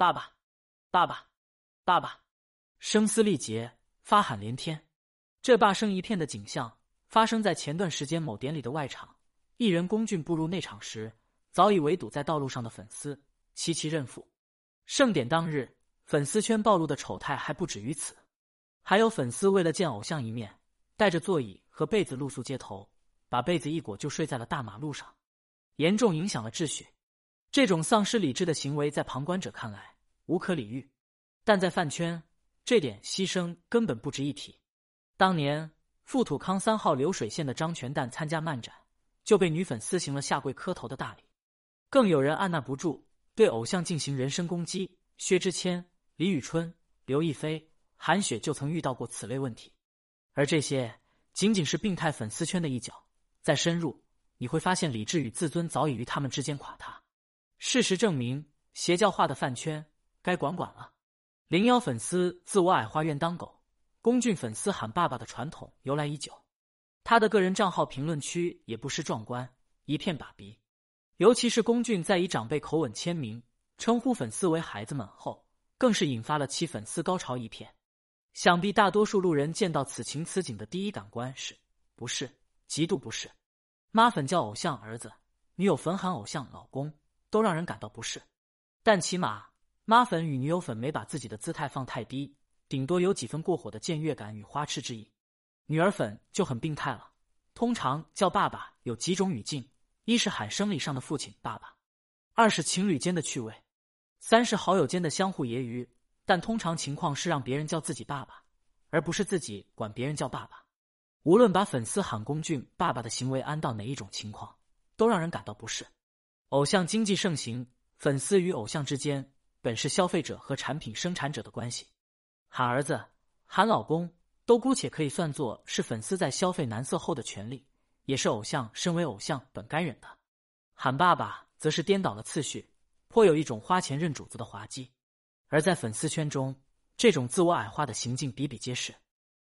爸爸，爸爸，爸爸！声嘶力竭，发喊连天。这罢声一片的景象，发生在前段时间某典礼的外场。艺人龚俊步入内场时，早已围堵在道路上的粉丝齐齐认父。盛典当日，粉丝圈暴露的丑态还不止于此，还有粉丝为了见偶像一面，带着座椅和被子露宿街头，把被子一裹就睡在了大马路上，严重影响了秩序。这种丧失理智的行为，在旁观者看来无可理喻，但在饭圈，这点牺牲根本不值一提。当年富土康三号流水线的张全蛋参加漫展。就被女粉丝行了下跪磕头的大礼，更有人按捺不住对偶像进行人身攻击。薛之谦、李宇春、刘亦菲、韩雪就曾遇到过此类问题，而这些仅仅是病态粉丝圈的一角。再深入，你会发现理智与自尊早已于他们之间垮塌。事实证明，邪教化的饭圈该管管了。零幺粉丝自我矮化愿当狗，龚俊粉丝喊爸爸的传统由来已久。他的个人账号评论区也不失壮观，一片爸比。尤其是龚俊在以长辈口吻签名，称呼粉丝为孩子们后，更是引发了其粉丝高潮一片。想必大多数路人见到此情此景的第一感官是：不是，极度不是。妈粉叫偶像儿子，女友粉喊偶像老公，都让人感到不适。但起码妈粉与女友粉没把自己的姿态放太低，顶多有几分过火的僭越感与花痴之意。女儿粉就很病态了，通常叫爸爸有几种语境：一是喊生理上的父亲爸爸，二是情侣间的趣味，三是好友间的相互揶揄。但通常情况是让别人叫自己爸爸，而不是自己管别人叫爸爸。无论把粉丝喊龚俊爸爸的行为安到哪一种情况，都让人感到不适。偶像经济盛行，粉丝与偶像之间本是消费者和产品生产者的关系，喊儿子，喊老公。都姑且可以算作是粉丝在消费男色后的权利，也是偶像身为偶像本该忍的。喊爸爸则是颠倒了次序，颇有一种花钱认主子的滑稽。而在粉丝圈中，这种自我矮化的行径比比皆是。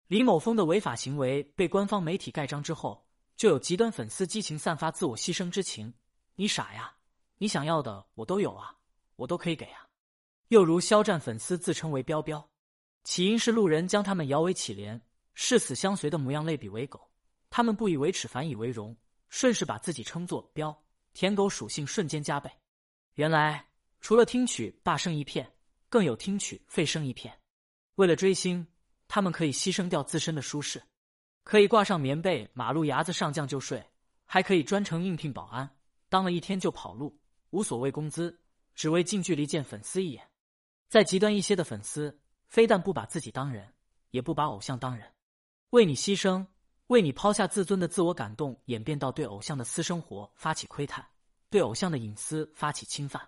李某峰的违法行为被官方媒体盖章之后，就有极端粉丝激情散发自我牺牲之情：“你傻呀，你想要的我都有啊，我都可以给啊。”又如肖战粉丝自称为“彪彪”。起因是路人将他们摇尾乞怜、誓死相随的模样类比为狗，他们不以为耻，反以为荣，顺势把自己称作“彪”，舔狗属性瞬间加倍。原来除了听取霸声一片，更有听取废声一片。为了追星，他们可以牺牲掉自身的舒适，可以挂上棉被，马路牙子上将就睡，还可以专程应聘保安，当了一天就跑路，无所谓工资，只为近距离见粉丝一眼。再极端一些的粉丝。非但不把自己当人，也不把偶像当人，为你牺牲，为你抛下自尊的自我感动，演变到对偶像的私生活发起窥探，对偶像的隐私发起侵犯。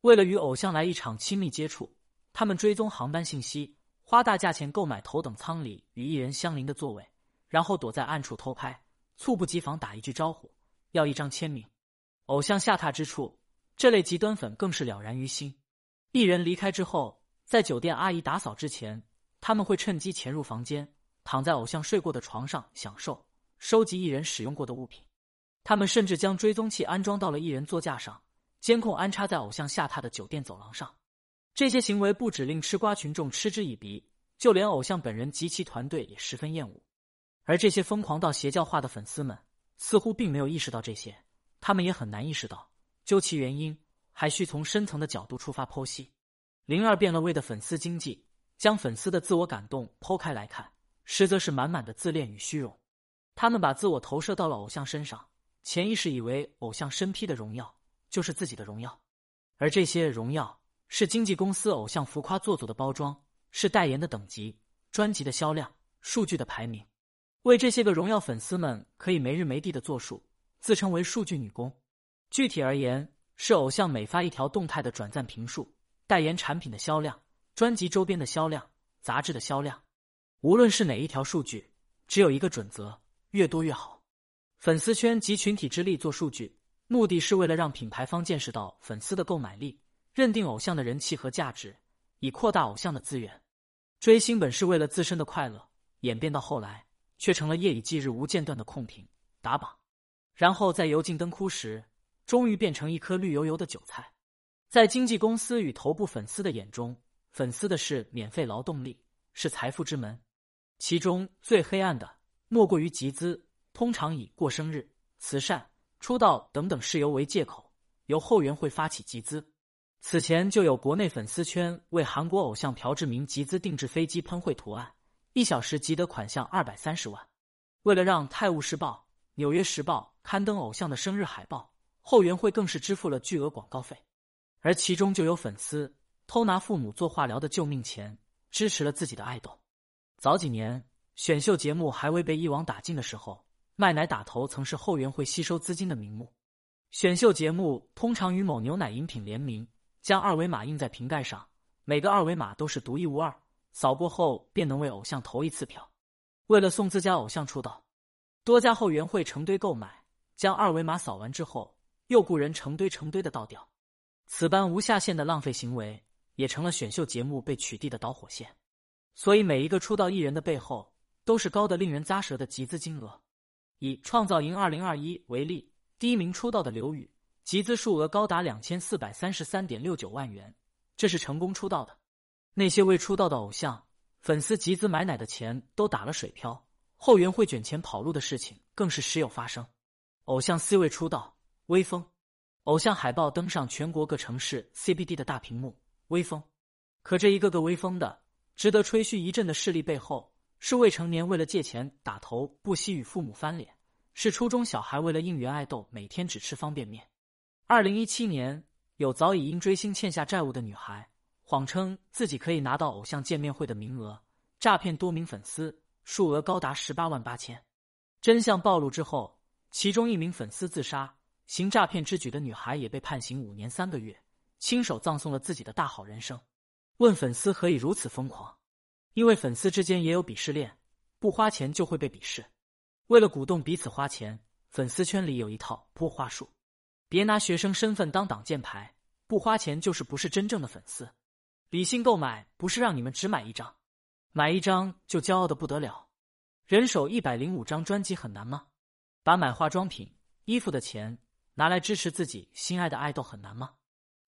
为了与偶像来一场亲密接触，他们追踪航班信息，花大价钱购买头等舱里与艺人相邻的座位，然后躲在暗处偷拍，猝不及防打一句招呼，要一张签名。偶像下榻之处，这类极端粉更是了然于心。艺人离开之后。在酒店阿姨打扫之前，他们会趁机潜入房间，躺在偶像睡过的床上享受收集艺人使用过的物品。他们甚至将追踪器安装到了艺人座驾上，监控安插在偶像下榻的酒店走廊上。这些行为不止令吃瓜群众嗤之以鼻，就连偶像本人及其团队也十分厌恶。而这些疯狂到邪教化的粉丝们似乎并没有意识到这些，他们也很难意识到，究其原因，还需从深层的角度出发剖析。零二变了味的粉丝经济，将粉丝的自我感动剖开来看，实则是满满的自恋与虚荣。他们把自我投射到了偶像身上，潜意识以为偶像身披的荣耀就是自己的荣耀，而这些荣耀是经纪公司偶像浮夸做作的包装，是代言的等级、专辑的销量、数据的排名。为这些个荣耀，粉丝们可以没日没地的做数，自称为数据女工。具体而言，是偶像每发一条动态的转赞评数。代言产品的销量、专辑周边的销量、杂志的销量，无论是哪一条数据，只有一个准则：越多越好。粉丝圈集群体之力做数据，目的是为了让品牌方见识到粉丝的购买力，认定偶像的人气和价值，以扩大偶像的资源。追星本是为了自身的快乐，演变到后来，却成了夜以继日、无间断的控评、打榜，然后在油尽灯枯时，终于变成一颗绿油油的韭菜。在经纪公司与头部粉丝的眼中，粉丝的是免费劳动力，是财富之门。其中最黑暗的，莫过于集资，通常以过生日、慈善、出道等等事由为借口，由后援会发起集资。此前就有国内粉丝圈为韩国偶像朴智明集资定制飞机喷绘图案，一小时集得款项二百三十万。为了让《泰晤士报》《纽约时报》刊登偶像的生日海报，后援会更是支付了巨额广告费。而其中就有粉丝偷拿父母做化疗的救命钱，支持了自己的爱豆。早几年选秀节目还未被一网打尽的时候，卖奶打头曾是后援会吸收资金的名目。选秀节目通常与某牛奶饮品联名。将二维码印在瓶盖上，每个二维码都是独一无二，扫过后便能为偶像投一次票。为了送自家偶像出道，多家后援会成堆购买，将二维码扫完之后，又雇人成堆成堆的倒掉。此般无下限的浪费行为，也成了选秀节目被取缔的导火线。所以，每一个出道艺人的背后，都是高的令人咂舌的集资金额。以《创造营2021》为例，第一名出道的刘宇。集资数额高达两千四百三十三点六九万元，这是成功出道的。那些未出道的偶像粉丝集资买奶的钱都打了水漂，后援会卷钱跑路的事情更是时有发生。偶像 C 位出道，微风；偶像海报登上全国各城市 CBD 的大屏幕，微风。可这一个个微风的、值得吹嘘一阵的势力背后，是未成年为了借钱打头不惜与父母翻脸，是初中小孩为了应援爱豆每天只吃方便面。二零一七年，有早已因追星欠下债务的女孩，谎称自己可以拿到偶像见面会的名额，诈骗多名粉丝，数额高达十八万八千。真相暴露之后，其中一名粉丝自杀，行诈骗之举的女孩也被判刑五年三个月，亲手葬送了自己的大好人生。问粉丝何以如此疯狂？因为粉丝之间也有鄙视链，不花钱就会被鄙视。为了鼓动彼此花钱，粉丝圈里有一套破话术。别拿学生身份当挡箭牌，不花钱就是不是真正的粉丝。理性购买不是让你们只买一张，买一张就骄傲的不得了。人手一百零五张专辑很难吗？把买化妆品、衣服的钱拿来支持自己心爱的爱豆很难吗？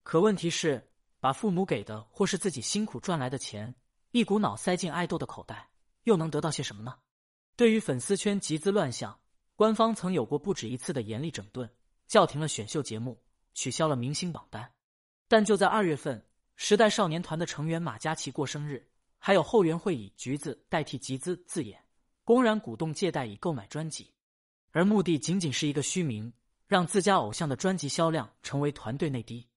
可问题是，把父母给的或是自己辛苦赚来的钱一股脑塞进爱豆的口袋，又能得到些什么呢？对于粉丝圈集资乱象，官方曾有过不止一次的严厉整顿。叫停了选秀节目，取消了明星榜单。但就在二月份，时代少年团的成员马嘉祺过生日，还有后援会以“橘子”代替“集资”字眼，公然鼓动借贷以购买专辑，而目的仅仅是一个虚名，让自家偶像的专辑销量成为团队内第一。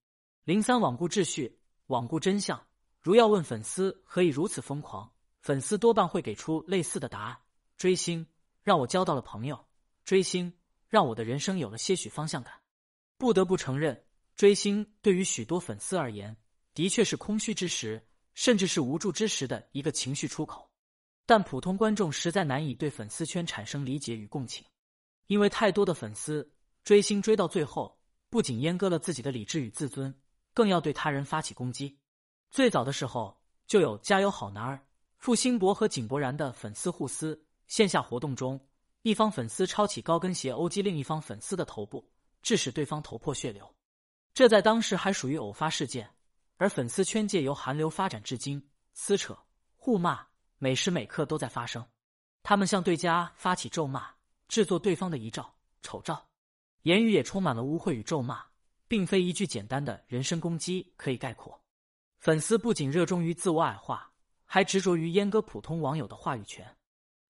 零三罔顾秩序，罔顾真相。如要问粉丝何以如此疯狂，粉丝多半会给出类似的答案：追星让我交到了朋友，追星。让我的人生有了些许方向感。不得不承认，追星对于许多粉丝而言，的确是空虚之时，甚至是无助之时的一个情绪出口。但普通观众实在难以对粉丝圈产生理解与共情，因为太多的粉丝追星追到最后，不仅阉割了自己的理智与自尊，更要对他人发起攻击。最早的时候，就有“加油好男儿”付辛博和井柏然的粉丝互撕，线下活动中。一方粉丝抄起高跟鞋殴击另一方粉丝的头部，致使对方头破血流。这在当时还属于偶发事件，而粉丝圈界由韩流发展至今，撕扯、互骂每时每刻都在发生。他们向对家发起咒骂，制作对方的遗照、丑照，言语也充满了污秽与咒骂，并非一句简单的人身攻击可以概括。粉丝不仅热衷于自我矮化，还执着于阉割普通网友的话语权。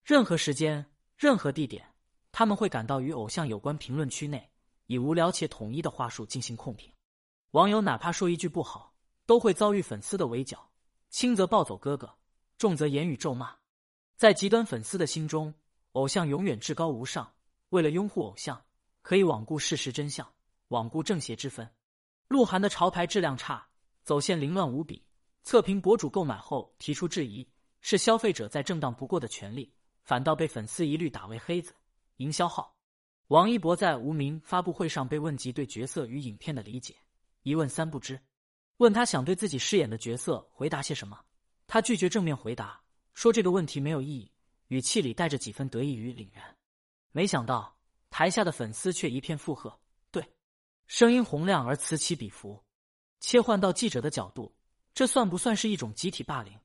任何时间。任何地点，他们会赶到与偶像有关评论区内，以无聊且统一的话术进行控评。网友哪怕说一句不好，都会遭遇粉丝的围剿，轻则暴走哥哥，重则言语咒骂。在极端粉丝的心中，偶像永远至高无上。为了拥护偶像，可以罔顾事实真相，罔顾正邪之分。鹿晗的潮牌质量差，走线凌乱无比。测评博主购买后提出质疑，是消费者在正当不过的权利。反倒被粉丝一律打为黑子营销号。王一博在无名发布会上被问及对角色与影片的理解，一问三不知。问他想对自己饰演的角色回答些什么，他拒绝正面回答，说这个问题没有意义，语气里带着几分得意与凛然。没想到台下的粉丝却一片附和，对，声音洪亮而此起彼伏。切换到记者的角度，这算不算是一种集体霸凌？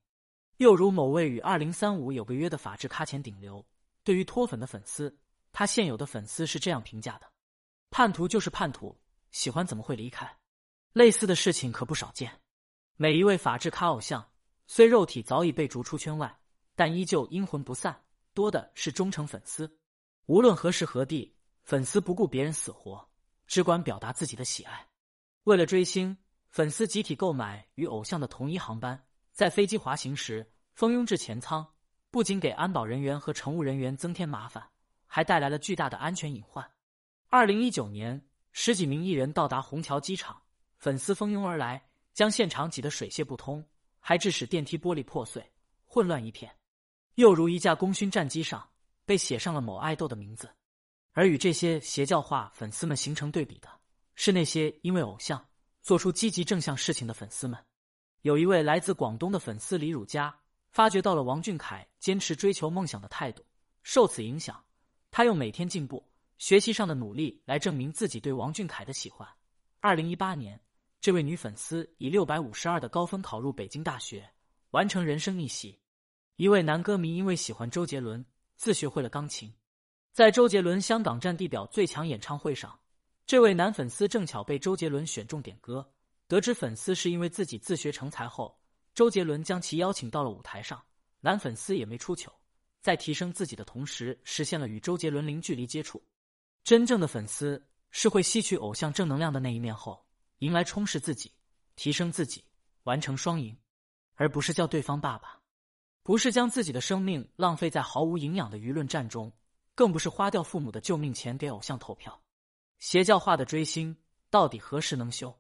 又如某位与二零三五有个约的法制咖前顶流，对于脱粉的粉丝，他现有的粉丝是这样评价的：叛徒就是叛徒，喜欢怎么会离开？类似的事情可不少见。每一位法制咖偶像，虽肉体早已被逐出圈外，但依旧阴魂不散，多的是忠诚粉丝。无论何时何地，粉丝不顾别人死活，只管表达自己的喜爱。为了追星，粉丝集体购买与偶像的同一航班。在飞机滑行时蜂拥至前舱，不仅给安保人员和乘务人员增添麻烦，还带来了巨大的安全隐患。二零一九年，十几名艺人到达虹桥机场，粉丝蜂拥而来，将现场挤得水泄不通，还致使电梯玻璃破碎，混乱一片。又如一架功勋战机上被写上了某爱豆的名字。而与这些邪教化粉丝们形成对比的是那些因为偶像做出积极正向事情的粉丝们。有一位来自广东的粉丝李汝佳，发觉到了王俊凯坚持追求梦想的态度，受此影响，他用每天进步、学习上的努力来证明自己对王俊凯的喜欢。二零一八年，这位女粉丝以六百五十二的高分考入北京大学，完成人生逆袭。一位男歌迷因为喜欢周杰伦，自学会了钢琴，在周杰伦香港站地表最强演唱会上，这位男粉丝正巧被周杰伦选中点歌。得知粉丝是因为自己自学成才后，周杰伦将其邀请到了舞台上。男粉丝也没出糗，在提升自己的同时，实现了与周杰伦零距离接触。真正的粉丝是会吸取偶像正能量的那一面后，迎来充实自己、提升自己、完成双赢，而不是叫对方爸爸，不是将自己的生命浪费在毫无营养的舆论战中，更不是花掉父母的救命钱给偶像投票。邪教化的追星到底何时能休？